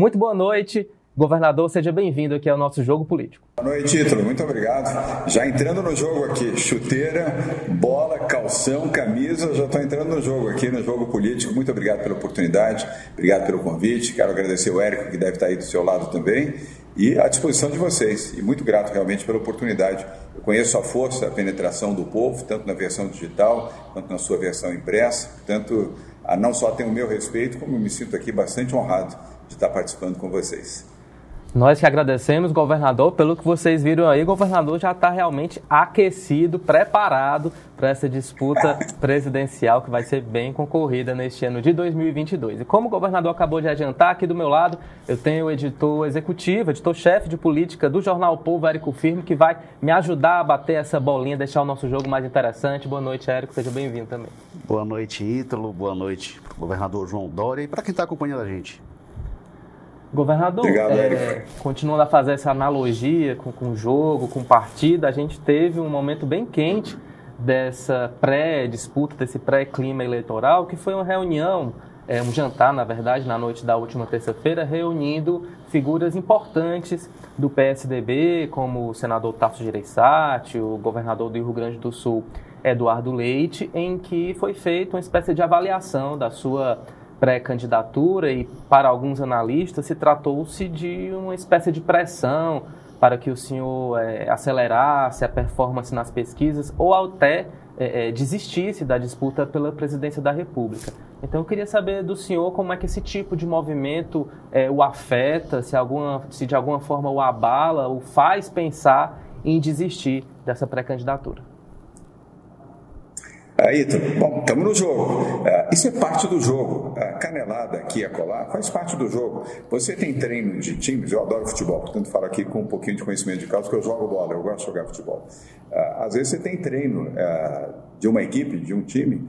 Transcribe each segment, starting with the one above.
Muito boa noite. Governador, seja bem-vindo aqui ao nosso Jogo Político. Boa noite, Ítalo. Muito obrigado. Já entrando no jogo aqui, chuteira, bola, calção, camisa, já estou entrando no jogo aqui, no Jogo Político. Muito obrigado pela oportunidade, obrigado pelo convite. Quero agradecer o Érico, que deve estar aí do seu lado também, e à disposição de vocês. E muito grato realmente pela oportunidade. Eu conheço a força, a penetração do povo, tanto na versão digital quanto na sua versão impressa. Portanto, não só tenho o meu respeito, como me sinto aqui bastante honrado de estar participando com vocês. Nós que agradecemos, governador, pelo que vocês viram aí, o governador já está realmente aquecido, preparado para essa disputa presidencial que vai ser bem concorrida neste ano de 2022. E como o governador acabou de adiantar, aqui do meu lado eu tenho o editor executivo, editor-chefe de política do Jornal Povo, Érico Firme, que vai me ajudar a bater essa bolinha, deixar o nosso jogo mais interessante. Boa noite, Érico, seja bem-vindo também. Boa noite, Ítalo, boa noite, governador João Dória e para quem está acompanhando a gente. Governador, Obrigado, é, continuando a fazer essa analogia com, com o jogo, com partida, a gente teve um momento bem quente dessa pré-disputa, desse pré-clima eleitoral, que foi uma reunião, é, um jantar, na verdade, na noite da última terça-feira, reunindo figuras importantes do PSDB, como o senador Tasso Gereissati, o governador do Rio Grande do Sul, Eduardo Leite, em que foi feita uma espécie de avaliação da sua pré-candidatura e, para alguns analistas, se tratou-se de uma espécie de pressão para que o senhor é, acelerasse a performance nas pesquisas ou até é, é, desistisse da disputa pela presidência da República. Então eu queria saber do senhor como é que esse tipo de movimento é, o afeta, se, alguma, se de alguma forma o abala, o faz pensar em desistir dessa pré-candidatura. Aí, bom, estamos no jogo. É, isso é parte do jogo. A canelada aqui a colar faz parte do jogo. Você tem treino de times, eu adoro futebol, portanto falo aqui com um pouquinho de conhecimento de causa, porque eu jogo bola, eu gosto de jogar futebol. É, às vezes você tem treino é, de uma equipe, de um time,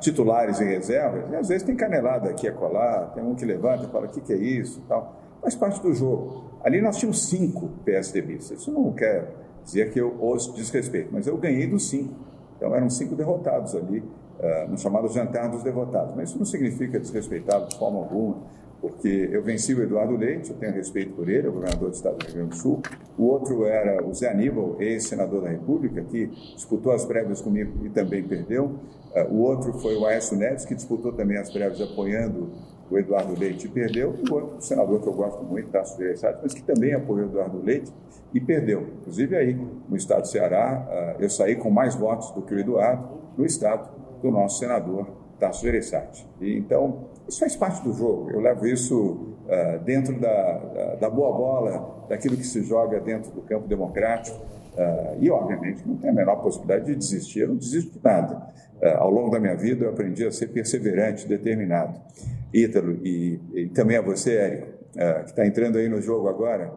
titulares e reservas, e às vezes tem canelada aqui a colar, tem um que levanta e fala, o que, que é isso tal. Faz parte do jogo. Ali nós tínhamos cinco PSDBistas. Isso não quer dizer que eu os desrespeito, mas eu ganhei dos cinco. Então eram cinco derrotados ali, uh, no chamado jantar dos derrotados. Mas isso não significa desrespeitá-lo de forma alguma, porque eu venci o Eduardo Leite, eu tenho respeito por ele, é o governador do estado do Rio Grande do Sul. O outro era o Zé Aníbal, ex-senador da República, que disputou as prévias comigo e também perdeu. Uh, o outro foi o Aécio Neves, que disputou também as prévias apoiando o Eduardo Leite perdeu. E o outro senador que eu gosto muito, Tasso Gereissati, mas que também apoiou o Eduardo Leite e perdeu. Inclusive aí, no estado do Ceará, ah, eu saí com mais votos do que o Eduardo, no estado do nosso senador Tasso Gereissati. E, então, isso faz parte do jogo. Eu levo isso uh, dentro da, da, boa bola, daquilo que se joga dentro do campo democrático. Uh, e, obviamente, não tem a menor possibilidade de desistir. Eu não desisto de nada. Uh, ao longo da minha vida, eu aprendi a ser perseverante, determinado. Ítalo, e, e também a você, Érico, que está entrando aí no jogo agora,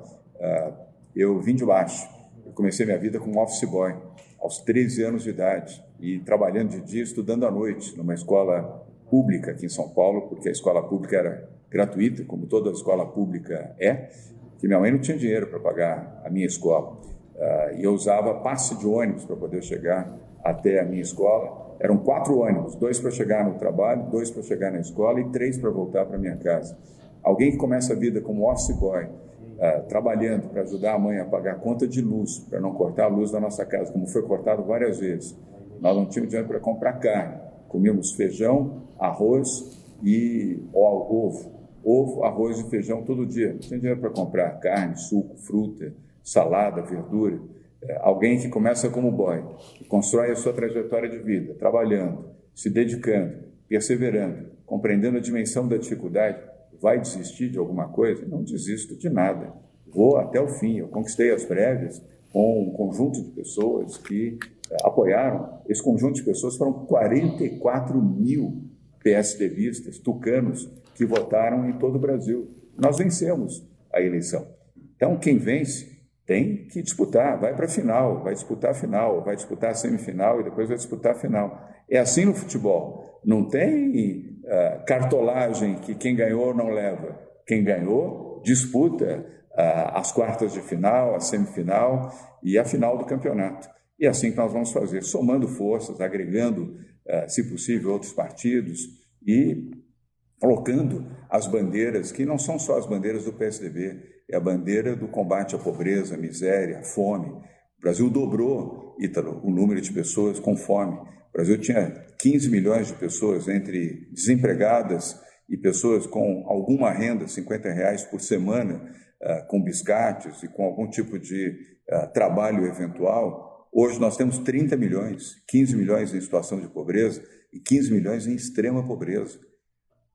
eu vim de baixo. Eu comecei minha vida como office boy, aos 13 anos de idade, e trabalhando de dia, estudando à noite, numa escola pública aqui em São Paulo, porque a escola pública era gratuita, como toda escola pública é, que minha mãe não tinha dinheiro para pagar a minha escola. Uh, e eu usava passe de ônibus para poder chegar até a minha escola. Eram quatro ônibus, dois para chegar no trabalho, dois para chegar na escola e três para voltar para minha casa. Alguém que começa a vida como office boy, uh, trabalhando para ajudar a mãe a pagar a conta de luz, para não cortar a luz da nossa casa, como foi cortado várias vezes. Nós não tínhamos dinheiro para comprar carne. Comíamos feijão, arroz e ovo. Ovo, arroz e feijão todo dia. Não tinha dinheiro para comprar carne, suco, fruta, salada, verdura. É, alguém que começa como boy, que constrói a sua trajetória de vida, trabalhando, se dedicando, perseverando, compreendendo a dimensão da dificuldade, vai desistir de alguma coisa? Não desisto de nada. Vou até o fim. Eu conquistei as prévias com um conjunto de pessoas que eh, apoiaram. Esse conjunto de pessoas foram 44 mil PSDBistas, tucanos, que votaram em todo o Brasil. Nós vencemos a eleição. Então, quem vence tem que disputar, vai para a final, vai disputar a final, vai disputar a semifinal e depois vai disputar a final. É assim no futebol. Não tem uh, cartolagem que quem ganhou não leva. Quem ganhou disputa uh, as quartas de final, a semifinal e a final do campeonato. E é assim que nós vamos fazer, somando forças, agregando, uh, se possível, outros partidos e colocando as bandeiras, que não são só as bandeiras do PSDB, é a bandeira do combate à pobreza, à miséria, à fome. O Brasil dobrou, Ítalo, o número de pessoas com fome. O Brasil tinha 15 milhões de pessoas entre desempregadas e pessoas com alguma renda, 50 reais por semana, uh, com biscates e com algum tipo de uh, trabalho eventual. Hoje nós temos 30 milhões, 15 milhões em situação de pobreza e 15 milhões em extrema pobreza.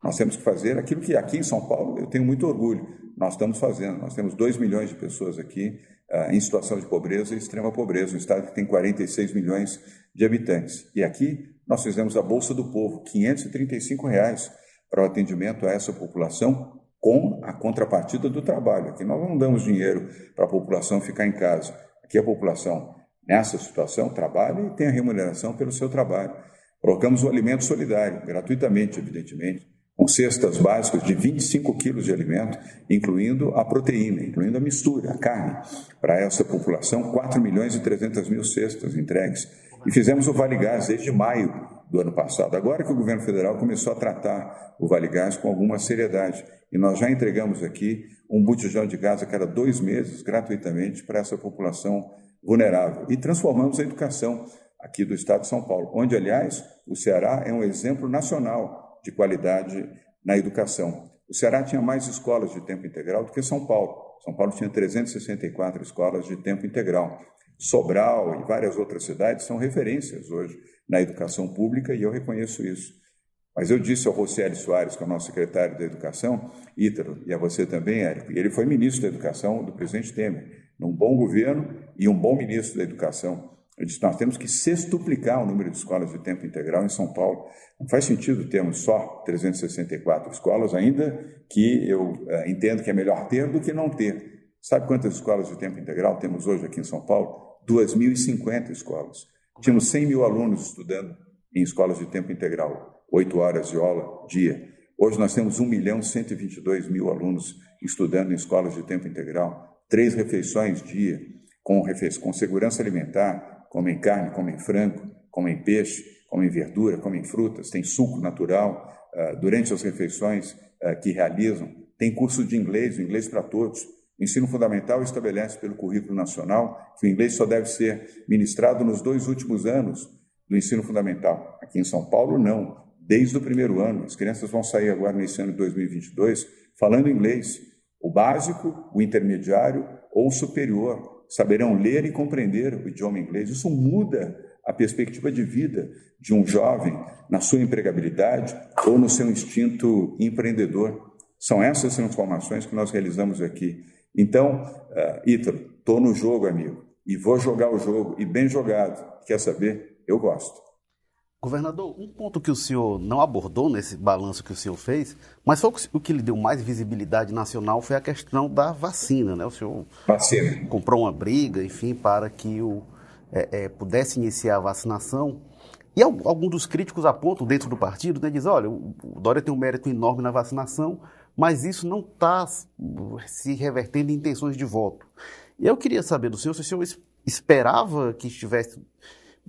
Nós temos que fazer aquilo que aqui em São Paulo eu tenho muito orgulho. Nós estamos fazendo. Nós temos 2 milhões de pessoas aqui uh, em situação de pobreza e extrema pobreza, um estado que tem 46 milhões de habitantes. E aqui nós fizemos a Bolsa do Povo, 535 reais para o atendimento a essa população com a contrapartida do trabalho. Aqui nós não damos dinheiro para a população ficar em casa. Aqui a população, nessa situação, trabalha e tem a remuneração pelo seu trabalho. Colocamos o alimento solidário, gratuitamente, evidentemente, com cestas básicas de 25 quilos de alimento, incluindo a proteína, incluindo a mistura, a carne. Para essa população, 4 milhões e 300 mil cestas entregues. E fizemos o Vale Gás desde maio do ano passado. Agora que o governo federal começou a tratar o Vale Gás com alguma seriedade. E nós já entregamos aqui um botijão de gás a cada dois meses, gratuitamente, para essa população vulnerável. E transformamos a educação aqui do estado de São Paulo, onde, aliás, o Ceará é um exemplo nacional de qualidade na educação. O Ceará tinha mais escolas de tempo integral do que São Paulo. São Paulo tinha 364 escolas de tempo integral. Sobral e várias outras cidades são referências hoje na educação pública e eu reconheço isso. Mas eu disse ao Rosélio Soares, que é o nosso secretário da Educação, Ítalo, e a você também, Érico, e ele foi ministro da Educação do presidente Temer, num bom governo e um bom ministro da Educação. Eu disse: nós temos que sextuplicar o número de escolas de tempo integral em São Paulo. Não faz sentido termos só 364 escolas, ainda que eu uh, entendo que é melhor ter do que não ter. Sabe quantas escolas de tempo integral temos hoje aqui em São Paulo? 2.050 escolas. Tínhamos 100 mil alunos estudando em escolas de tempo integral, 8 horas de aula dia. Hoje nós temos 1 milhão 122 mil alunos estudando em escolas de tempo integral, três refeições dia, com, com segurança alimentar, comem carne, comem frango, comem peixe, comem verdura, comem frutas, tem suco natural uh, durante as refeições uh, que realizam, tem curso de inglês, o inglês para todos. O ensino fundamental estabelece pelo currículo nacional que o inglês só deve ser ministrado nos dois últimos anos do ensino fundamental. Aqui em São Paulo, não. Desde o primeiro ano. As crianças vão sair agora nesse ano de 2022 falando inglês. O básico, o intermediário ou superior saberão ler e compreender o idioma inglês. Isso muda a perspectiva de vida de um jovem na sua empregabilidade ou no seu instinto empreendedor. São essas transformações que nós realizamos aqui. Então, uh, Ítalo, estou no jogo, amigo, e vou jogar o jogo, e bem jogado. Quer saber? Eu gosto. Governador, um ponto que o senhor não abordou nesse balanço que o senhor fez, mas foi o que lhe deu mais visibilidade nacional foi a questão da vacina, né? O senhor vacina. comprou uma briga, enfim, para que o, é, é, pudesse iniciar a vacinação. E alguns dos críticos apontam dentro do partido, né, diz, olha, o Dória tem um mérito enorme na vacinação, mas isso não está se revertendo em intenções de voto. E eu queria saber do senhor se o senhor esperava que estivesse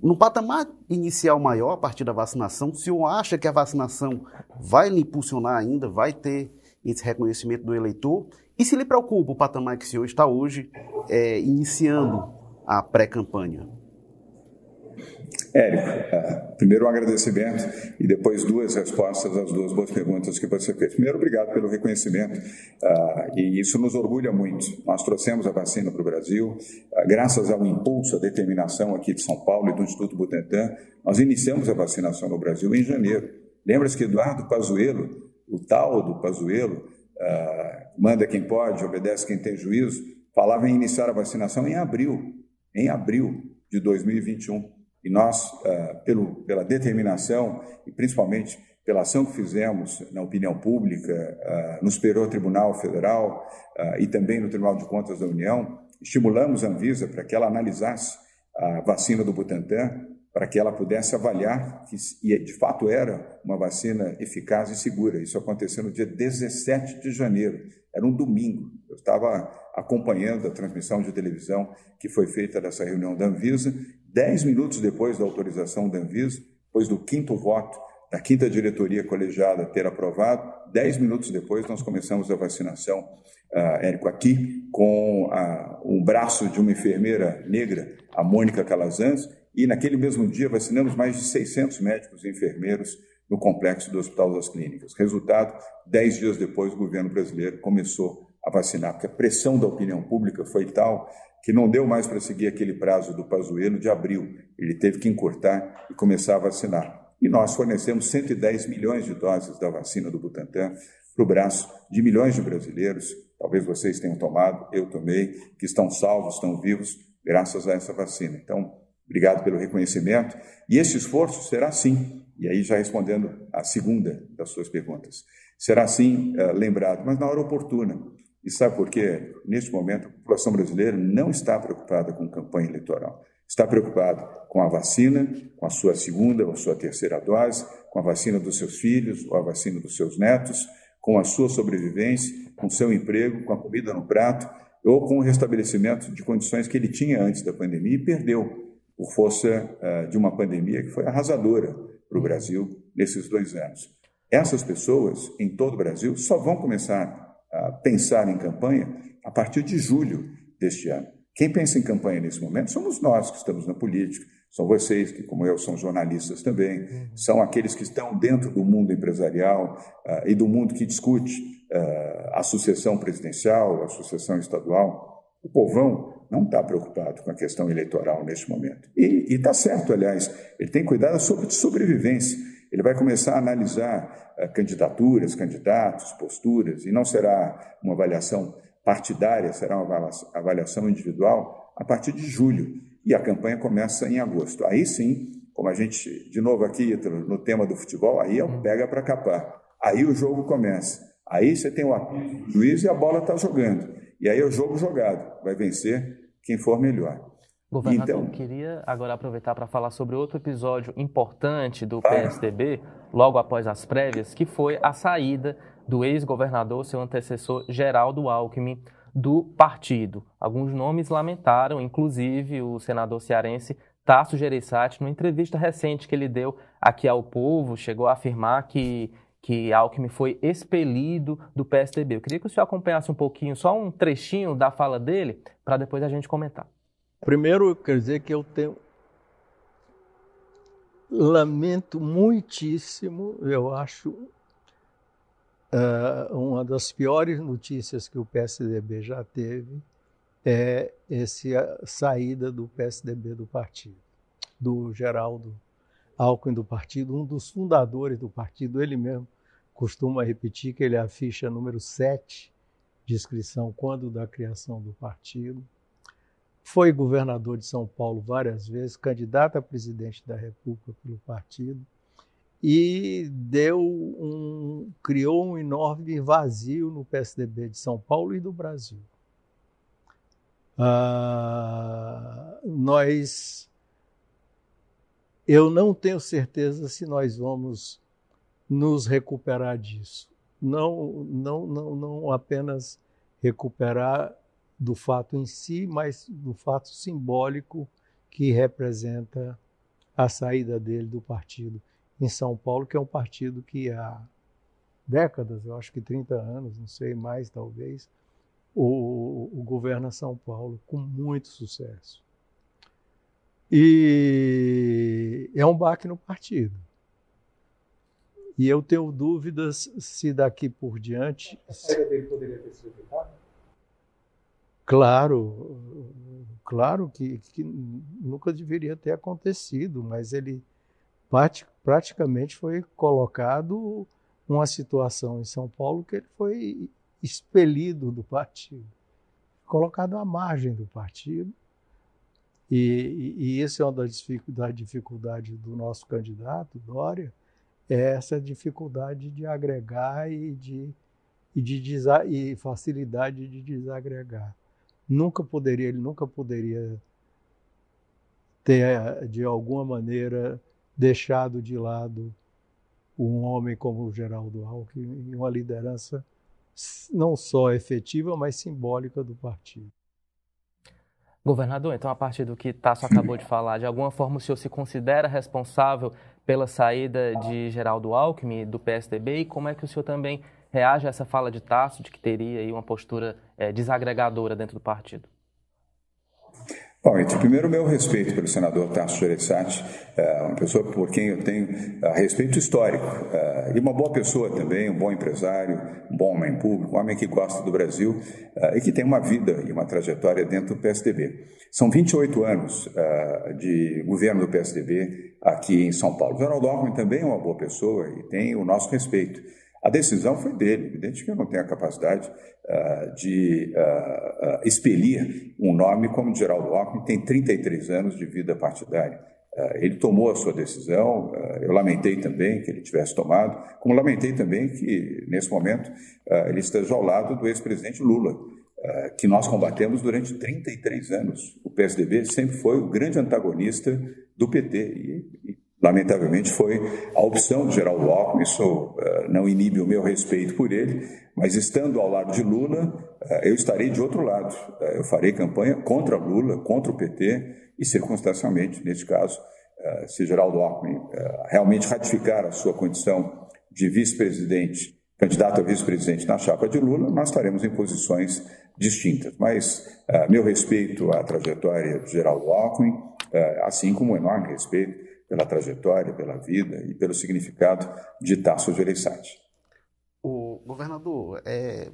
no patamar inicial maior, a partir da vacinação, o senhor acha que a vacinação vai lhe impulsionar ainda, vai ter esse reconhecimento do eleitor? E se lhe preocupa o patamar que o senhor está hoje é, iniciando a pré-campanha? Érico, uh, primeiro um agradecimento e depois duas respostas às duas boas perguntas que você fez. Primeiro, obrigado pelo reconhecimento uh, e isso nos orgulha muito. Nós trouxemos a vacina para o Brasil, uh, graças ao impulso, à determinação aqui de São Paulo e do Instituto Butantan, nós iniciamos a vacinação no Brasil em janeiro. Lembra-se que Eduardo Pazuello, o tal do Pazuello, manda quem pode, obedece quem tem juízo, falava em iniciar a vacinação em abril, em abril de 2021. E nós, uh, pelo, pela determinação e principalmente pela ação que fizemos na opinião pública, uh, no Superior Tribunal Federal uh, e também no Tribunal de Contas da União, estimulamos a Anvisa para que ela analisasse a vacina do Butantan, para que ela pudesse avaliar que e de fato era uma vacina eficaz e segura. Isso aconteceu no dia 17 de janeiro, era um domingo. Eu estava acompanhando a transmissão de televisão que foi feita dessa reunião da Anvisa Dez minutos depois da autorização da Anvisa, depois do quinto voto da quinta diretoria colegiada ter aprovado, dez minutos depois nós começamos a vacinação, uh, Érico, aqui, com uh, um braço de uma enfermeira negra, a Mônica Calazans, e naquele mesmo dia vacinamos mais de 600 médicos e enfermeiros no complexo do Hospital das Clínicas. Resultado, dez dias depois o governo brasileiro começou a vacinar, porque a pressão da opinião pública foi tal que não deu mais para seguir aquele prazo do Pazuello de abril. Ele teve que encurtar e começar a vacinar. E nós fornecemos 110 milhões de doses da vacina do Butantan para o braço de milhões de brasileiros, talvez vocês tenham tomado, eu tomei, que estão salvos, estão vivos, graças a essa vacina. Então, obrigado pelo reconhecimento. E esse esforço será sim, e aí já respondendo a segunda das suas perguntas, será sim uh, lembrado, mas na hora oportuna. E sabe por quê? Neste momento, a população brasileira não está preocupada com campanha eleitoral. Está preocupada com a vacina, com a sua segunda ou sua terceira dose, com a vacina dos seus filhos ou a vacina dos seus netos, com a sua sobrevivência, com seu emprego, com a comida no prato ou com o restabelecimento de condições que ele tinha antes da pandemia e perdeu por força uh, de uma pandemia que foi arrasadora para o Brasil nesses dois anos. Essas pessoas, em todo o Brasil, só vão começar pensar em campanha a partir de julho deste ano. Quem pensa em campanha nesse momento somos nós que estamos na política, são vocês que, como eu, são jornalistas também, são aqueles que estão dentro do mundo empresarial uh, e do mundo que discute uh, a sucessão presidencial, a sucessão estadual. O povão não está preocupado com a questão eleitoral neste momento. E está certo, aliás, ele tem cuidado sobre sobrevivência. Ele vai começar a analisar uh, candidaturas, candidatos, posturas, e não será uma avaliação partidária, será uma avaliação individual a partir de julho. E a campanha começa em agosto. Aí sim, como a gente, de novo aqui no tema do futebol, aí é pega para capar. Aí o jogo começa. Aí você tem o juiz e a bola está jogando. E aí é o jogo jogado. Vai vencer quem for melhor. Governador, então, queria agora aproveitar para falar sobre outro episódio importante do PSDB, logo após as prévias, que foi a saída do ex-governador, seu antecessor Geraldo Alckmin, do partido. Alguns nomes lamentaram, inclusive o senador cearense Tasso Gereissati, numa entrevista recente que ele deu aqui ao povo, chegou a afirmar que, que Alckmin foi expelido do PSDB. Eu queria que o senhor acompanhasse um pouquinho, só um trechinho da fala dele, para depois a gente comentar. Primeiro, eu quero dizer que eu tenho lamento muitíssimo, eu acho uh, uma das piores notícias que o PSDB já teve é essa saída do PSDB do partido, do Geraldo Alckmin do partido, um dos fundadores do partido, ele mesmo costuma repetir que ele é a ficha número 7 de inscrição quando da criação do partido. Foi governador de São Paulo várias vezes, candidato a presidente da República pelo partido e deu um criou um enorme vazio no PSDB de São Paulo e do Brasil. Ah, nós eu não tenho certeza se nós vamos nos recuperar disso. Não, não, não, não apenas recuperar do fato em si, mas do fato simbólico que representa a saída dele do partido em São Paulo, que é um partido que há décadas, eu acho que 30 anos, não sei mais talvez, o, o governa São Paulo com muito sucesso. E é um baque no partido. E eu tenho dúvidas se daqui por diante. A saída dele poderia ter sido evitada? Claro, claro que, que nunca deveria ter acontecido, mas ele praticamente foi colocado uma situação em São Paulo que ele foi expelido do partido, colocado à margem do partido. E, e, e é uma das dificuldades do nosso candidato, Dória, é essa dificuldade de agregar e de, e de e facilidade de desagregar nunca poderia, ele nunca poderia ter, de alguma maneira, deixado de lado um homem como o Geraldo Alckmin e uma liderança não só efetiva, mas simbólica do partido. Governador, então, a partir do que Tasso acabou de falar, de alguma forma o senhor se considera responsável pela saída de Geraldo Alckmin do PSDB e como é que o senhor também reage a essa fala de Tasso de que teria aí uma postura é, desagregadora dentro do partido? Bom, primeiro, meu respeito pelo senador Tasso Gereissati, é uma pessoa por quem eu tenho uh, respeito histórico, e uma boa pessoa também, um bom empresário, um bom homem público, um homem que gosta do Brasil e que tem uma vida e uma trajetória dentro do PSDB. São 28 anos de governo do PSDB aqui em São Paulo. O Geraldo Alckmin também é uma boa pessoa e tem o nosso respeito. A decisão foi dele. Evidente que eu não tenho a capacidade uh, de uh, uh, expelir um nome como Geraldo Alckmin, tem 33 anos de vida partidária. ele tomou a sua decisão, eu lamentei também que ele tivesse tomado, como lamentei também que, nesse momento, ele esteja ao lado do ex-presidente Lula, que nós combatemos durante 33 anos. O PSDB sempre foi o grande antagonista do PT e, e Lamentavelmente foi a opção do Geraldo Alckmin, isso uh, não inibe o meu respeito por ele, mas estando ao lado de Lula, uh, eu estarei de outro lado. Uh, eu farei campanha contra Lula, contra o PT e, circunstancialmente, neste caso, se Geraldo Alckmin realmente ratificar a sua condição de vice-presidente, candidato a vice-presidente na chapa de Lula, nós estaremos em posições distintas. Mas meu respeito à trajetória de Geraldo Alckmin, assim como um enorme respeito pela trajetória, pela vida e pelo significado de Tasso Gereissati. O governador, é,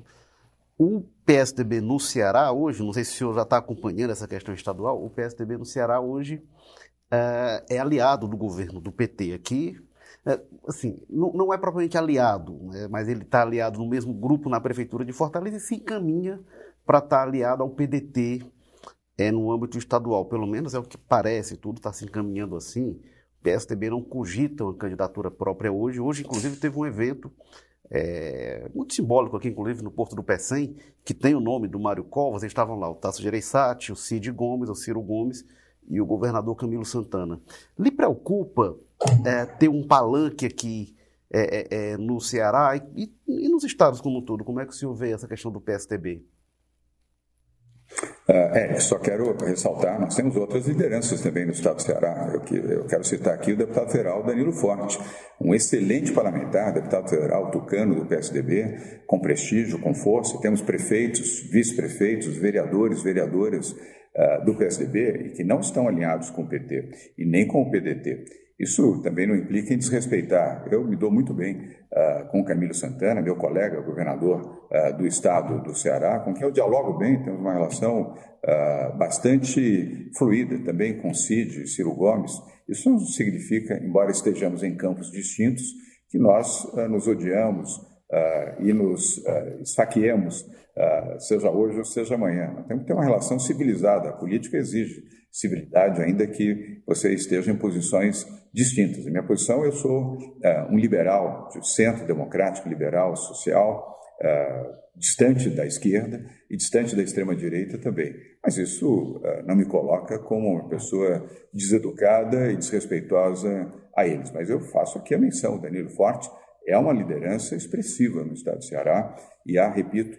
o PSDB no Ceará hoje, não sei se o senhor já está acompanhando essa questão estadual, o PSDB no Ceará hoje é, é aliado do governo do PT aqui. É, assim, não, não, é propriamente aliado, né, mas ele está aliado no mesmo grupo na prefeitura de Fortaleza e se encaminha para estar tá aliado ao PDT é, no âmbito estadual. Pelo menos é o que parece, tudo está se encaminhando assim. PSDB não cogita uma candidatura própria hoje. Hoje, inclusive, teve um evento é, muito simbólico aqui, inclusive, no Porto do Pecém, que tem o nome do Mário Covas. Eles estavam lá o Tasso Gereissati, o Cid Gomes, o Ciro Gomes e o governador Camilo Santana. Lhe preocupa é, ter um palanque aqui é, é, é no Ceará e, e, nos estados como um todo? Como é que o senhor vê essa questão do PSDB? É, só quero ressaltar, nós temos outras lideranças também no Estado do Ceará. Eu, eu quero citar aqui o deputado federal Danilo Forte, um excelente parlamentar, deputado federal tucano do PSDB, com prestígio, com força. Temos prefeitos, vice-prefeitos, vereadores, vereadoras uh, do PSDB que não estão alinhados com o PT e nem com o PDT. Isso também não implica em desrespeitar. Eu me dou muito bem uh, com Camilo Santana, meu colega, governador uh, do estado do Ceará, com quem eu dialogo bem, temos uma relação uh, bastante fluida também com Cid e Ciro Gomes. Isso não significa, embora estejamos em campos distintos, que nós nos odiamos e nos esfaqueemos, seja hoje ou seja amanhã. Temos que ter uma relação civilizada. A política exige civilidade, ainda que você esteja em posições distintas. Minha posição, eu sou é, um liberal, de centro democrático, liberal, social, é, distante da esquerda e distante da extrema-direita também. Mas isso é, não me coloca como uma pessoa deseducada e desrespeitosa a eles. Mas eu faço aqui a menção, o Danilo Forte é uma liderança expressiva no estado do Ceará e há, repito,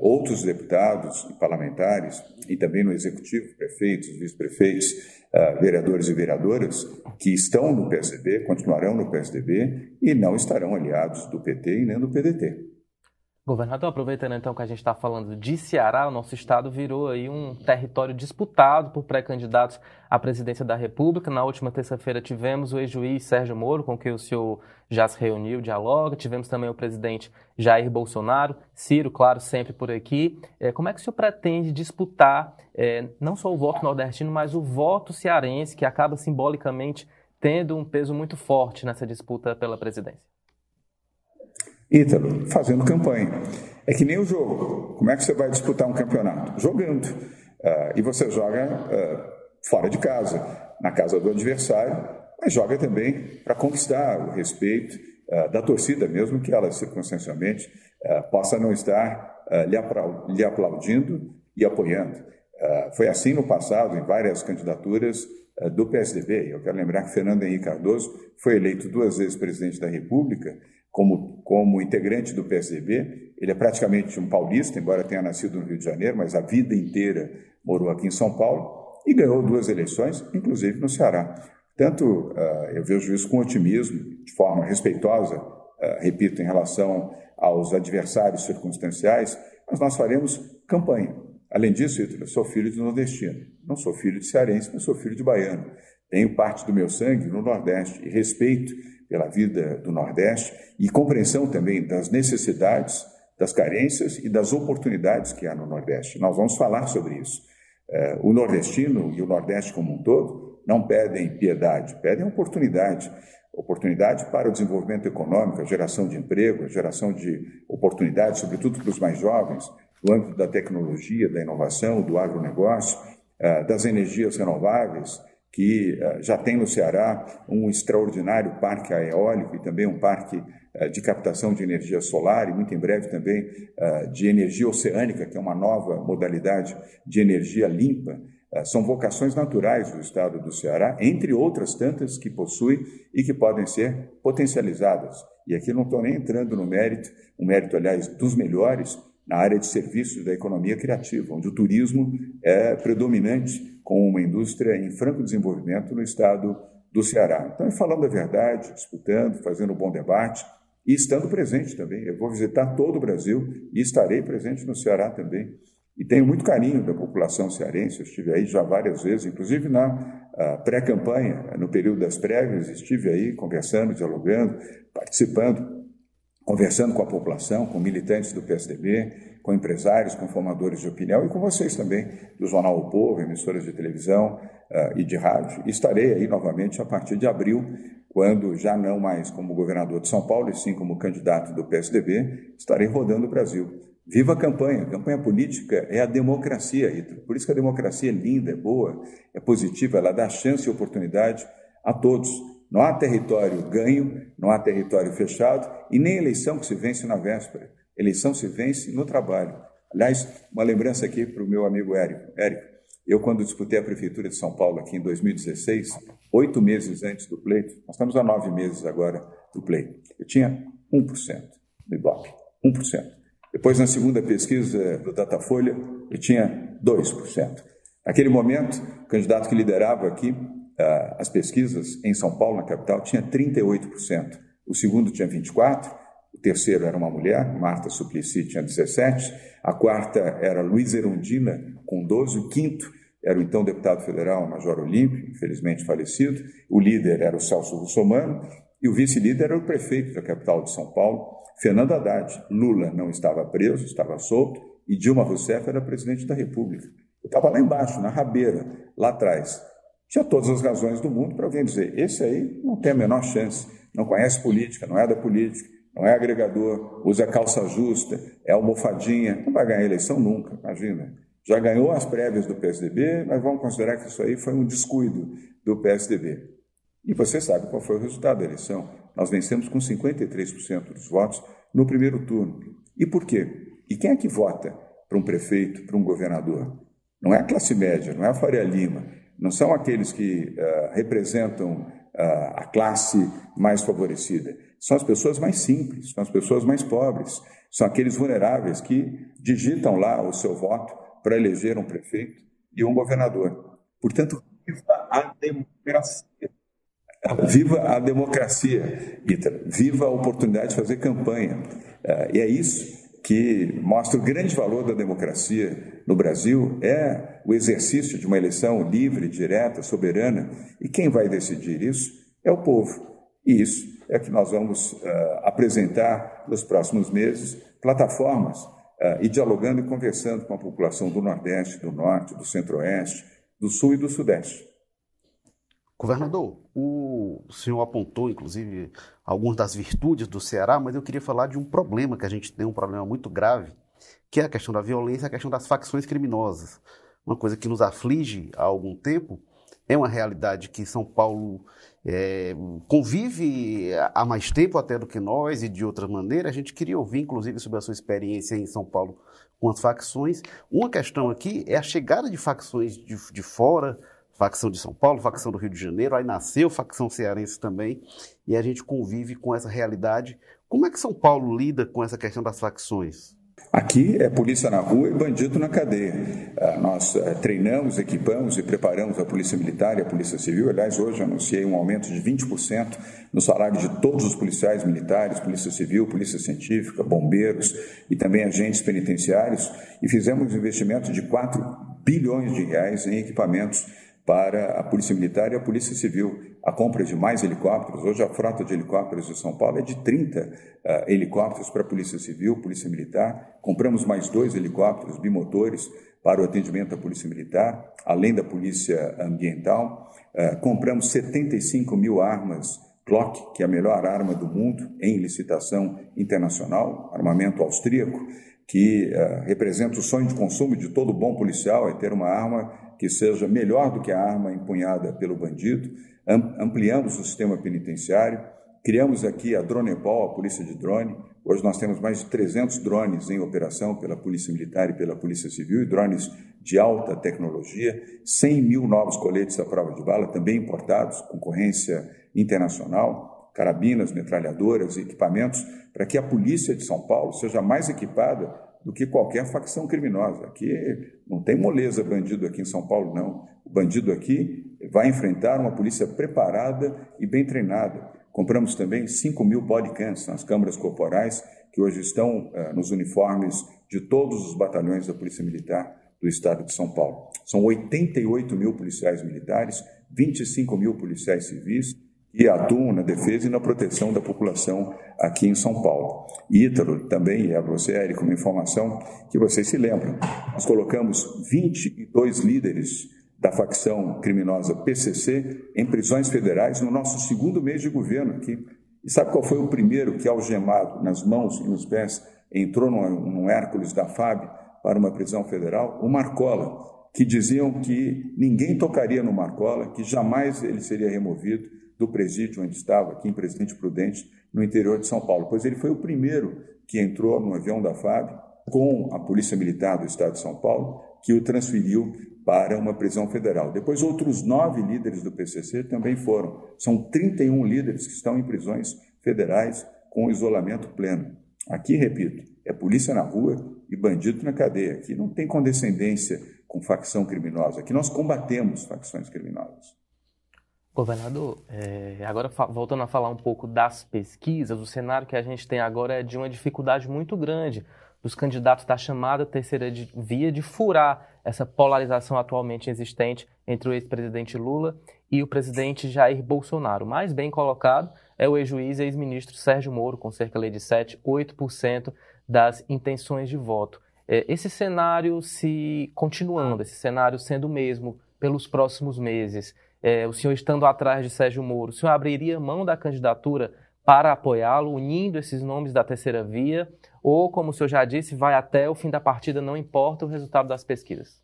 outros deputados e parlamentares, e também no executivo, prefeitos, vice-prefeitos, uh, vereadores e vereadoras, que estão no PSDB, continuarão no PSDB e não estarão aliados do PT e nem do PDT. Governador, aproveitando então que a gente está falando de Ceará, o nosso estado virou aí um território disputado por pré-candidatos à presidência da República. Na última terça-feira tivemos o ex-juiz Sérgio Moro, com quem o senhor já se reuniu, dialoga. Tivemos também o presidente Jair Bolsonaro, Ciro, claro, sempre por aqui. É, como é que o senhor pretende disputar é, não só o voto nordestino, mas o voto cearense, que acaba simbolicamente tendo um peso muito forte nessa disputa pela presidência? Ítalo, fazendo campanha. É que nem o jogo. Como é que você vai disputar um campeonato? Jogando. Uh, e você joga uh, fora de casa, na casa do adversário, mas joga também para conquistar o respeito uh, da torcida, mesmo que ela circunstancialmente possa não estar lhe, aplaudindo e apoiando. foi assim no passado, em várias candidaturas do PSDB. Eu quero lembrar que Fernando Henrique Cardoso foi eleito duas vezes presidente da República como, como integrante do PSDB. Ele é praticamente um paulista, embora tenha nascido no Rio de Janeiro, mas a vida inteira morou aqui em São Paulo e ganhou duas eleições, inclusive no Ceará. Tanto uh, eu vejo isso com otimismo, de forma respeitosa, uh, repito, em relação aos adversários circunstanciais, mas nós faremos campanha. Além disso, eu sou filho de nordestino. Não sou filho de cearense, mas sou filho de baiano. Tenho parte do meu sangue no Nordeste e respeito pela vida do Nordeste e compreensão também das necessidades, das carências e das oportunidades que há no Nordeste. Nós vamos falar sobre isso. É, o nordestino e o Nordeste como um todo não pedem piedade, pedem oportunidade. Oportunidade para o desenvolvimento econômico, a geração de emprego, a geração de oportunidades, sobretudo para os mais jovens, no âmbito da tecnologia, da inovação, do agronegócio, é, das energias renováveis, que uh, já tem no Ceará um extraordinário parque eólico e também um parque uh, de captação de energia solar e muito em breve também de energia oceânica, que é uma nova modalidade de energia limpa. são vocações naturais do estado do Ceará, entre outras tantas que possui e que podem ser potencializadas. E aqui não estou nem entrando no mérito, um mérito, aliás, dos melhores, na área de serviços da economia criativa, onde o turismo é predominante com uma indústria em franco desenvolvimento no estado do Ceará. Então, falando a verdade, disputando, fazendo um bom debate e estando presente também. Eu vou visitar todo o Brasil e estarei presente no Ceará também. E tenho muito carinho da população cearense, eu estive aí já várias vezes, inclusive na pré-campanha, no período das prévias, estive aí conversando, dialogando, participando conversando com a população, com militantes do PSDB, com empresários, com formadores de opinião e com vocês também, do Jornal O Povo, emissoras de televisão uh, e de rádio. E estarei aí novamente a partir de abril, quando já não mais como governador de São Paulo, e sim como candidato do PSDB, estarei rodando o Brasil. Viva a campanha! A campanha política é a democracia, Rita. Por isso que a democracia é linda, é boa, é positiva, ela dá chance e oportunidade a todos não há território ganho, não há território fechado e nem eleição que se vence na véspera. Eleição se vence no trabalho. Aliás, uma lembrança aqui para o meu amigo Érico. Érico, eu quando disputei a Prefeitura de São Paulo aqui em 2016, oito meses antes do pleito, nós estamos há nove meses agora do pleito, eu tinha 1% no Ibope, 1%. Depois, na segunda pesquisa do Datafolha, eu tinha 2%. Naquele momento, o candidato que liderava aqui as pesquisas em São Paulo, na capital, tinha 38%. O segundo tinha 24%, o terceiro era uma mulher, Marta Suplicy, tinha 17%, a quarta era Luiz Erundina, com 12%, o quinto era o então deputado federal Major Olímpio, infelizmente falecido, o líder era o Celso Russomano, e o vice-líder era o prefeito da capital de São Paulo, Fernando Haddad. Lula não estava preso, estava solto, e Dilma Rousseff era presidente da República. Eu estava lá embaixo, na rabeira, lá atrás. Tinha todas as razões do mundo para alguém dizer: esse aí não tem a menor chance, não conhece política, não é da política, não é agregador, usa calça justa, é almofadinha, não vai ganhar eleição nunca, imagina. Já ganhou as prévias do PSDB, mas vamos considerar que isso aí foi um descuido do PSDB. E você sabe qual foi o resultado da eleição. Nós vencemos com 53% dos votos no primeiro turno. E por quê? E quem é que vota para um prefeito, para um governador? Não é a classe média, não é a Faria Lima, não são aqueles que uh, representam uh, a classe mais favorecida. São as pessoas mais simples, são as pessoas mais pobres, são aqueles vulneráveis que digitam lá o seu voto para eleger um prefeito e um governador. Portanto, viva a democracia. Viva a democracia, Ítalo. Viva a oportunidade de fazer campanha. Uh, e é isso que mostra o grande valor da democracia no Brasil é o exercício de uma eleição livre, direta, soberana. E quem vai decidir isso é o povo. E isso é que nós vamos uh, apresentar nos próximos meses plataformas uh, e dialogando e conversando com a população do Nordeste, do Norte, do Centro-Oeste, do Sul e do Sudeste. Governador, o senhor apontou, inclusive, algumas das virtudes do Ceará, mas eu queria falar de um problema que a gente tem, um problema muito grave, que é a questão da violência, a questão das facções criminosas. Uma coisa que nos aflige há algum tempo, é uma realidade que São Paulo é, convive há mais tempo até do que nós e de outra maneira. A gente queria ouvir, inclusive, sobre a sua experiência em São Paulo com as facções. Uma questão aqui é a chegada de facções de, de fora, facção de São Paulo, facção do Rio de Janeiro, aí nasceu facção cearense também, e a gente convive com essa realidade. Como é que São Paulo lida com essa questão das facções? Aqui é polícia na rua e bandido na cadeia. Ah, nós eh, treinamos, equipamos e preparamos a Polícia Militar e a Polícia Civil. Aliás, hoje anunciei um aumento de 20% no salário de todos os policiais militares, Polícia Civil, Polícia Científica, bombeiros e também agentes penitenciários. E fizemos um investimento de 4 bilhões de reais em equipamentos para a Polícia Militar e a Polícia Civil. A compra de mais helicópteros, hoje a frota de helicópteros de São Paulo é de 30 uh, ah, helicópteros para a Polícia Civil, Polícia Militar. Compramos mais dois helicópteros bimotores para o atendimento da Polícia Militar, além da Polícia Ambiental. Uh, compramos 75 mil armas Glock, que é a melhor arma do mundo em licitação internacional, armamento austríaco, que uh, representa o sonho de consumo de todo bom policial, é ter uma arma que seja melhor do que a arma empunhada pelo bandido, ampliamos o sistema penitenciário, criamos aqui a Dronepol, a polícia de drone. Hoje nós temos mais de 300 drones em operação pela Polícia Militar e pela Polícia Civil, e drones de alta tecnologia, 100 mil novos coletes à prova de bala, também importados, concorrência internacional, carabinas, metralhadoras equipamentos, para que a Polícia de São Paulo seja mais equipada do que qualquer facção criminosa. Aqui não tem moleza bandido aqui em São Paulo, não. O bandido aqui vai enfrentar uma polícia preparada e bem treinada. Compramos também 5 mil bodycams nas câmaras corporais, que hoje estão uh, nos uniformes de todos os batalhões da Polícia Militar do Estado de São Paulo. São 88 mil policiais militares, 25 mil policiais civis, que atuam na defesa e na proteção da população aqui em São Paulo. Ítalo, também é você, Érico, uma informação que vocês se lembram. Nós colocamos 22 líderes da facção criminosa PCC em prisões federais no nosso segundo mês de governo aqui. E sabe qual foi o primeiro que, algemado nas mãos e nos pés, entrou num Hércules da FAB para uma prisão federal? O Marcola, que diziam que ninguém tocaria no Marcola, que jamais ele seria removido, do presídio onde estava, aqui em Presidente Prudente, no interior de São Paulo, pois ele foi o primeiro que entrou no avião da FAB com a Polícia Militar do Estado de São Paulo, que o transferiu para uma prisão federal. Depois, outros nove líderes do PCC também foram. São 31 líderes que estão em prisões federais com isolamento pleno. Aqui, repito, é polícia na rua e bandido na cadeia. Aqui não tem condescendência com facção criminosa. Aqui nós combatemos facções criminosas. Governador, é, agora voltando a falar um pouco das pesquisas, o cenário que a gente tem agora é de uma dificuldade muito grande dos candidatos da chamada terceira via de furar essa polarização atualmente existente entre o ex-presidente Lula e o presidente Jair Bolsonaro. Mais bem colocado é o ex-juiz e ex-ministro Sérgio Moro, com cerca de 7, 8% das intenções de voto. É, esse cenário se continuando, esse cenário sendo o mesmo pelos próximos meses, é, o senhor estando atrás de Sérgio Moro, o senhor abriria mão da candidatura para apoiá-lo, unindo esses nomes da terceira via, ou, como o senhor já disse, vai até o fim da partida, não importa o resultado das pesquisas?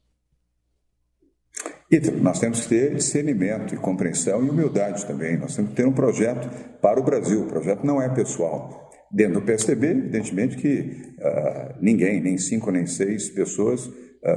E nós temos que ter discernimento e compreensão e humildade também. Nós temos que ter um projeto para o Brasil. O projeto não é pessoal. Dentro do PSDB, evidentemente que uh, ninguém, nem cinco nem seis pessoas,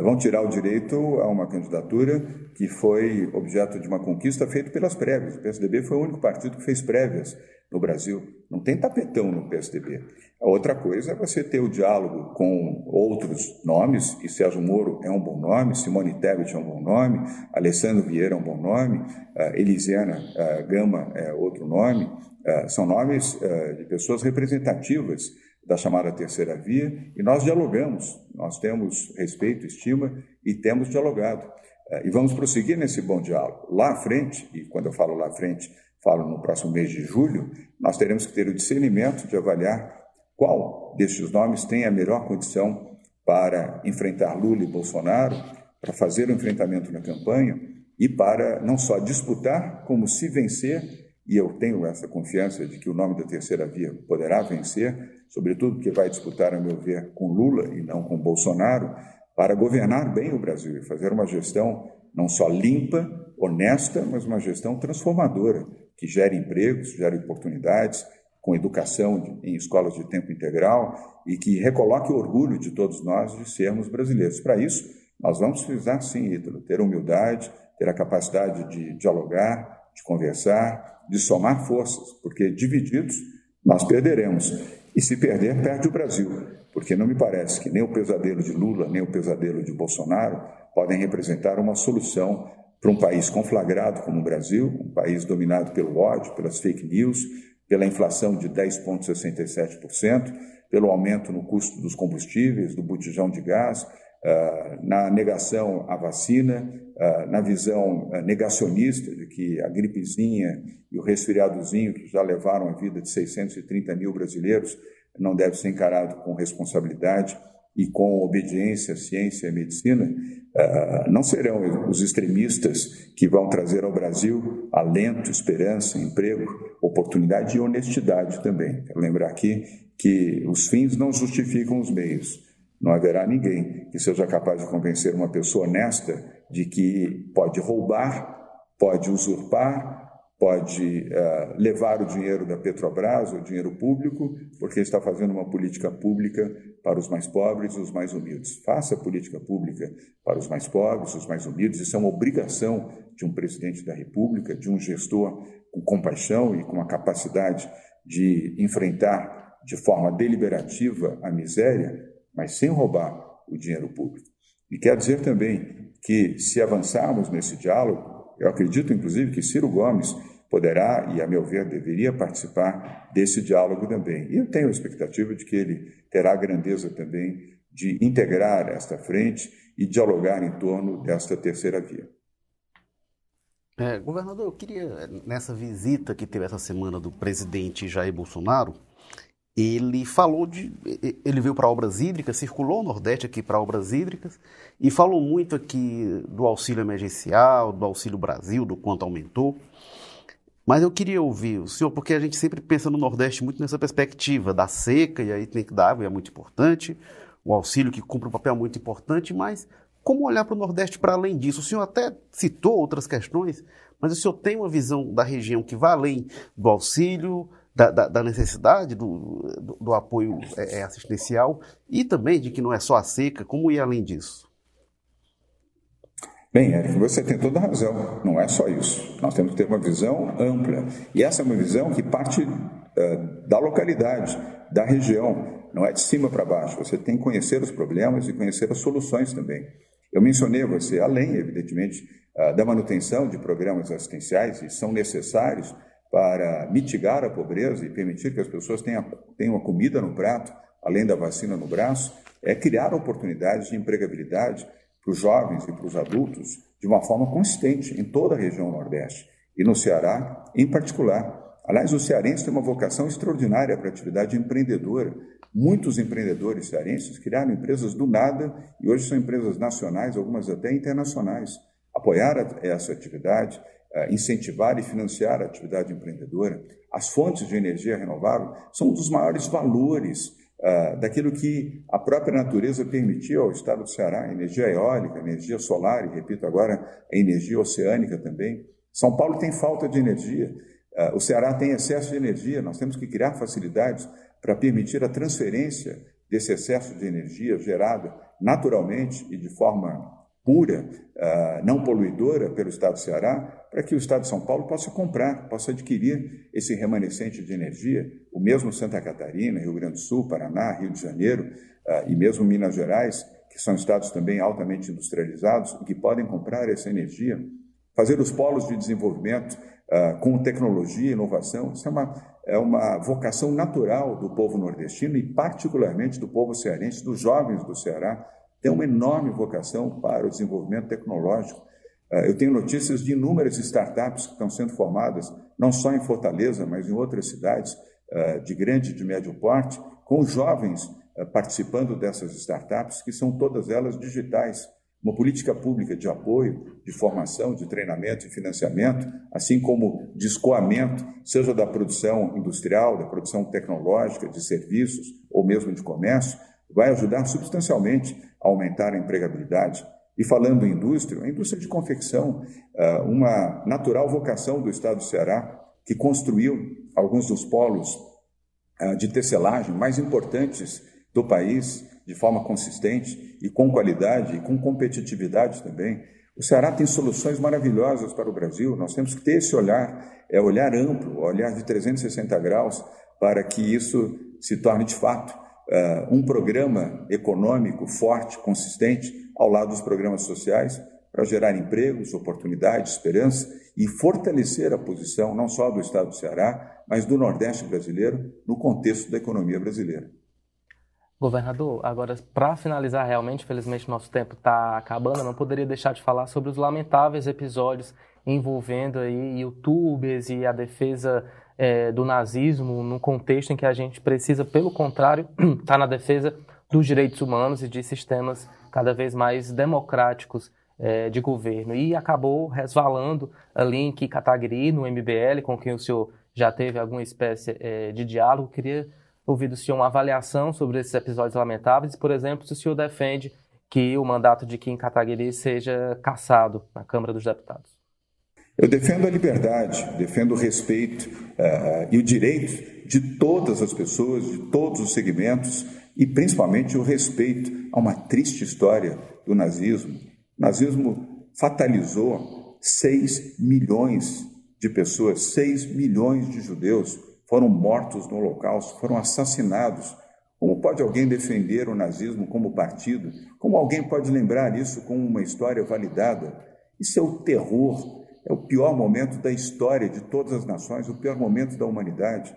vão tirar o direito a uma candidatura que foi objeto de uma conquista feita pelas prévias. O PSDB foi o único partido que fez prévias no Brasil. Não tem tapetão no PSDB. A outra coisa é você ter o diálogo com outros nomes, e Sérgio Moro é um bom nome, Simone Tebet é um bom nome, Alessandro Vieira é um bom nome, uh, Elisiana uh, Gama é outro nome. São nomes de pessoas representativas da chamada terceira via, e nós dialogamos, nós temos respeito, estima e temos dialogado. É, e vamos prosseguir nesse bom diálogo. Lá à frente, e quando eu falo lá à frente, falo no próximo mês de julho, nós teremos que ter o discernimento de avaliar qual destes nomes tem a melhor condição para enfrentar Lula e Bolsonaro, para fazer o enfrentamento na campanha e para não só disputar, como se vencer, e eu tenho essa confiança de que o nome da terceira via poderá vencer, sobretudo porque vai disputar, a meu ver, com Lula e não com Bolsonaro, para governar bem o Brasil e fazer uma gestão não só limpa, honesta, mas uma gestão transformadora, que gere empregos, gere oportunidades, com educação em escolas de tempo integral e que recoloque o orgulho de todos nós de sermos brasileiros. Para isso, nós vamos precisar, sim, Ítalo, ter humildade, ter a capacidade de dialogar, de conversar, de somar forças, porque divididos nós perderemos. E se perder, perde o Brasil porque não me parece que nem o pesadelo de Lula, nem o pesadelo de Bolsonaro podem representar uma solução para um país conflagrado como o Brasil, um país dominado pelo ódio, pelas fake news, pela inflação de 10,67%, pelo aumento no custo dos combustíveis, do botijão de gás, na negação à vacina, uh, na visão uh, negacionista de que a gripezinha e o resfriadozinho, que já levaram a vida de 630 mil brasileiros, não deve ser encarado com responsabilidade e com obediência à ciência e à medicina, não serão os extremistas que vão trazer ao Brasil alento, esperança, emprego, oportunidade e honestidade também. Quero lembrar aqui que os fins não justificam os meios. Não haverá ninguém que seja capaz de convencer uma pessoa honesta de que pode roubar, pode usurpar, pode uh, levar o dinheiro da Petrobras, o dinheiro público, porque está fazendo uma política pública para os mais pobres e os mais humildes. Faça política pública para os mais pobres, os mais humildes. Isso é uma obrigação de um presidente da República, de um gestor com compaixão e com a capacidade de enfrentar de forma deliberativa a miséria, mas sem roubar o dinheiro público. E quer dizer também que, se avançarmos nesse diálogo, eu acredito, inclusive, que Ciro Gomes poderá e, a meu ver, deveria participar desse diálogo também. E eu tenho a expectativa de que ele terá a grandeza também de integrar esta frente e dialogar em torno desta terceira via. É, governador, eu queria, nessa visita que teve essa semana do presidente Jair Bolsonaro, ele falou de. Ele veio para obras hídricas, circulou o Nordeste aqui para obras hídricas e falou muito aqui do auxílio emergencial, do auxílio Brasil, do quanto aumentou. Mas eu queria ouvir o senhor, porque a gente sempre pensa no Nordeste muito nessa perspectiva da seca, e aí tem que dar água, e é muito importante, o auxílio que cumpre um papel muito importante, mas como olhar para o Nordeste para além disso? O senhor até citou outras questões, mas o senhor tem uma visão da região que vai além do auxílio, da, da, da necessidade do, do, do apoio é, é, assistencial e também de que não é só a seca, como ir além disso? Bem, Eric, você tem toda a razão. Não é só isso. Nós temos que ter uma visão ampla. E essa é uma visão que parte uh, da localidade, da região. Não é de cima para baixo. Você tem que conhecer os problemas e conhecer as soluções também. Eu mencionei você, além, evidentemente, da manutenção de programas assistenciais, e são necessários para mitigar a pobreza e permitir que as pessoas tenham, tenham a comida no prato, além da vacina no braço, é criar oportunidades de empregabilidade para os jovens e para os adultos de uma forma consistente em toda a região Nordeste e no Ceará em particular. Aliás, o cearense tem uma vocação extraordinária para a atividade empreendedora. Muitos empreendedores cearenses criaram empresas do nada e hoje são empresas nacionais, algumas até internacionais. Apoiar essa atividade, incentivar e financiar a atividade empreendedora. As fontes de energia renovável são um dos maiores valores uh, daquilo que a própria natureza permitiu ao estado do Ceará: energia eólica, energia solar e, repito agora, a energia oceânica também. São Paulo tem falta de energia, uh, o Ceará tem excesso de energia, nós temos que criar facilidades para permitir a transferência desse excesso de energia gerada naturalmente e de forma pura, uh, não poluidora pelo Estado do Ceará, para que o Estado de São Paulo possa comprar, possa adquirir esse remanescente de energia, o mesmo Santa Catarina, Rio Grande do Sul, Paraná, Rio de Janeiro uh, e mesmo Minas Gerais, que são estados também altamente industrializados e que podem comprar essa energia, fazer os polos de desenvolvimento uh, com tecnologia e inovação, isso é uma, é uma vocação natural do povo nordestino e particularmente do povo cearense, dos jovens do Ceará, tem uma enorme vocação para o desenvolvimento tecnológico. Eh, eu tenho notícias de inúmeras startups que estão sendo formadas, não só em Fortaleza, mas em outras cidades eh, de grande e de médio porte, com jovens eh, participando dessas startups, que são todas elas digitais. Uma política pública de apoio, de formação, de treinamento e financiamento, assim como de escoamento, seja da produção industrial, da produção tecnológica, de serviços ou mesmo de comércio, vai ajudar substancialmente aumentar a empregabilidade. E falando em indústria, a indústria de confecção, ah, uma natural vocação do Estado do Ceará, que construiu alguns dos polos ah, de tecelagem mais importantes do país, de forma consistente e com qualidade e com competitividade também. O Ceará tem soluções maravilhosas para o Brasil. Nós temos que ter esse olhar, é olhar amplo, olhar de 360 graus, para que isso se torne de fato uh, um programa econômico forte, consistente, ao lado dos programas sociais, para gerar empregos, oportunidades, esperança e fortalecer a posição não só do Estado do Ceará, mas do Nordeste brasileiro no contexto da economia brasileira. Governador, agora para finalizar realmente, felizmente nosso tempo está acabando, não poderia deixar de falar sobre os lamentáveis episódios envolvendo aí youtubers e a defesa é, do nazismo num contexto em que a gente precisa, pelo contrário, estar tá na defesa dos direitos humanos e de sistemas cada vez mais democráticos é, de governo. E acabou resvalando ali em Kikatagiri, no MBL, com quem o senhor já teve alguma espécie é, de diálogo. Queria ouvir do senhor uma avaliação sobre esses episódios lamentáveis por exemplo, se o senhor defende que o mandato de Kim Kataguiri seja cassado na Câmara dos Deputados. Eu defendo a liberdade, defendo o respeito uh, e o direito de todas as pessoas, de todos os segmentos, e principalmente o respeito a uma triste história do nazismo. O nazismo fatalizou 6 milhões de pessoas, 6 milhões de judeus foram mortos no Holocausto, foram assassinados. Como pode alguém defender o nazismo como partido? Como alguém pode lembrar isso como uma história validada? Isso é o terror é o pior momento da história de todas as nações, o pior momento da humanidade.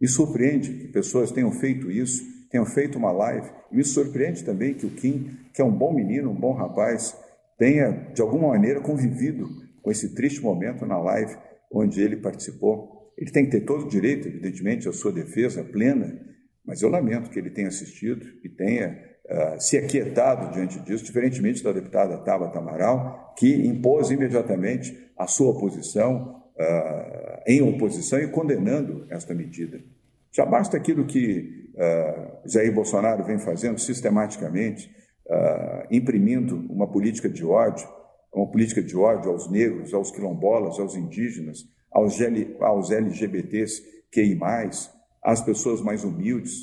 Me surpreende que pessoas tenham feito isso, tenham feito uma live. E me surpreende também que o Kim, que é um bom menino, um bom rapaz, tenha, de alguma maneira, convivido com esse triste momento na live onde ele participou. Ele tem que ter todo o direito, evidentemente, à sua defesa plena, mas eu lamento que ele tenha assistido e tenha uh, se aquietado diante disso, diferentemente da deputada Tabata Amaral, que impôs imediatamente a sua posição uh, em oposição e condenando esta medida. Já basta aquilo que uh, Jair Bolsonaro vem fazendo sistematicamente, imprimindo uma política de ódio, uma política de ódio aos negros, aos quilombolas, aos indígenas, aos, L, aos LGBTs QI+, às pessoas mais humildes.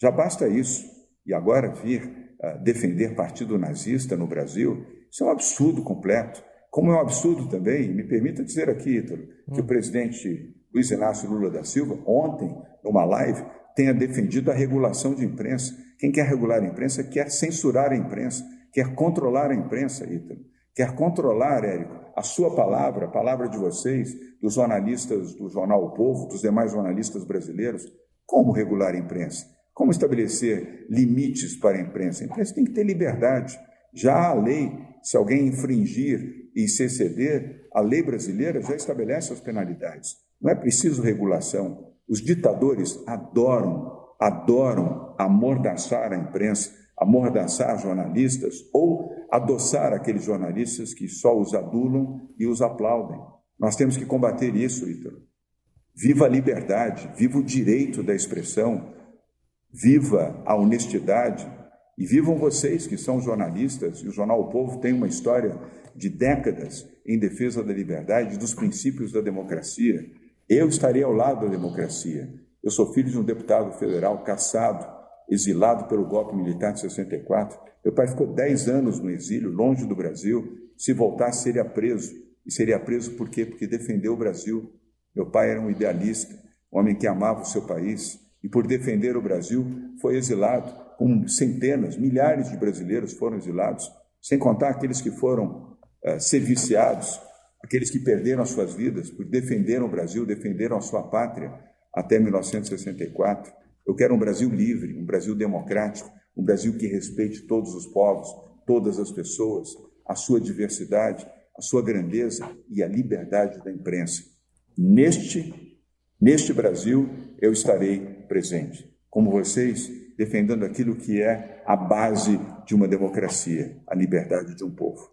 Já basta isso. E agora vir uh, defender partido nazista no Brasil, isso é um absurdo completo. Como é um absurdo também, me permita dizer aqui, Ítalo, que hum. o presidente Luiz Inácio Lula da Silva, ontem, numa live, tenha defendido a regulação de imprensa. Quem quer regular a imprensa quer censurar a imprensa, quer controlar a imprensa, Ítalo. Quer controlar, Érico, a sua palavra, a palavra de vocês, dos jornalistas do jornal O Povo, dos demais jornalistas brasileiros. Como regular a imprensa? Como estabelecer limites para a imprensa? A imprensa tem que ter liberdade. Já há lei, se alguém infringir e CCD, a lei brasileira já estabelece as penalidades. Não é preciso regulação. Os ditadores adoram, adoram amordaçar a imprensa, amordaçar jornalistas ou adoçar aqueles jornalistas que só os adulam e os aplaudem. Nós temos que combater isso, Ítalo. Viva a liberdade, viva o direito da expressão, viva a honestidade e vivam vocês que são jornalistas, e o jornal O Povo tem uma história de décadas em defesa da liberdade, dos princípios da democracia. Eu estarei ao lado da democracia. Eu sou filho de um deputado federal caçado, exilado pelo golpe militar de 64. Meu pai ficou 10 anos no exílio, longe do Brasil. Se voltasse, seria preso. E seria preso por quê? Porque defendeu o Brasil. Meu pai era um idealista, um homem que amava o seu país. E por defender o Brasil, foi exilado. Com centenas, milhares de brasileiros foram exilados, sem contar aqueles que foram uh, ser viciados, aqueles que perderam as suas vidas, porque defenderam o Brasil, defenderam a sua pátria até 1964. Eu quero um Brasil livre, um Brasil democrático, um Brasil que respeite todos os povos, todas as pessoas, a sua diversidade, a sua grandeza e a liberdade da imprensa. Neste, neste Brasil, eu estarei presente, como vocês, defendendo aquilo que é a base de uma democracia, a liberdade de um povo.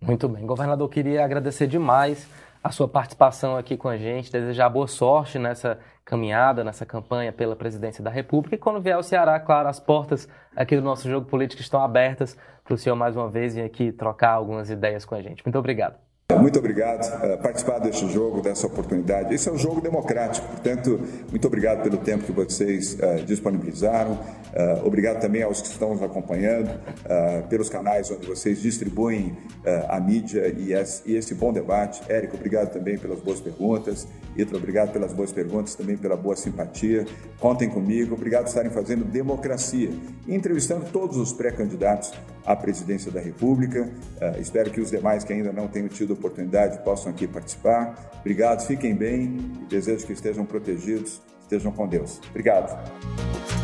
Muito bem. Governador, queria agradecer demais a sua participação aqui com a gente, desejar boa sorte nessa caminhada, nessa campanha pela presidência da República. E quando vier ao Ceará, claro, as portas aqui do nosso jogo político estão abertas para o senhor mais uma vez vir aqui trocar algumas ideias com a gente. Muito obrigado. Muito obrigado por participar deste jogo, dessa oportunidade. Esse é um jogo democrático, portanto, muito obrigado pelo tempo que vocês eh, disponibilizaram. Eh, obrigado também aos que estão nos acompanhando, pelos canais onde vocês distribuem a mídia e esse bom debate. Érico, obrigado também pelas boas perguntas. Ítalo, obrigado pelas boas perguntas, também pela boa simpatia. Contem comigo. Obrigado por estarem fazendo democracia, entrevistando todos os pré-candidatos à presidência da República. espero que os demais que ainda não tenham tido oportunidade oportunidade possam aqui participar. Obrigado, fiquem bem e desejo que estejam protegidos, estejam com Deus. Obrigado.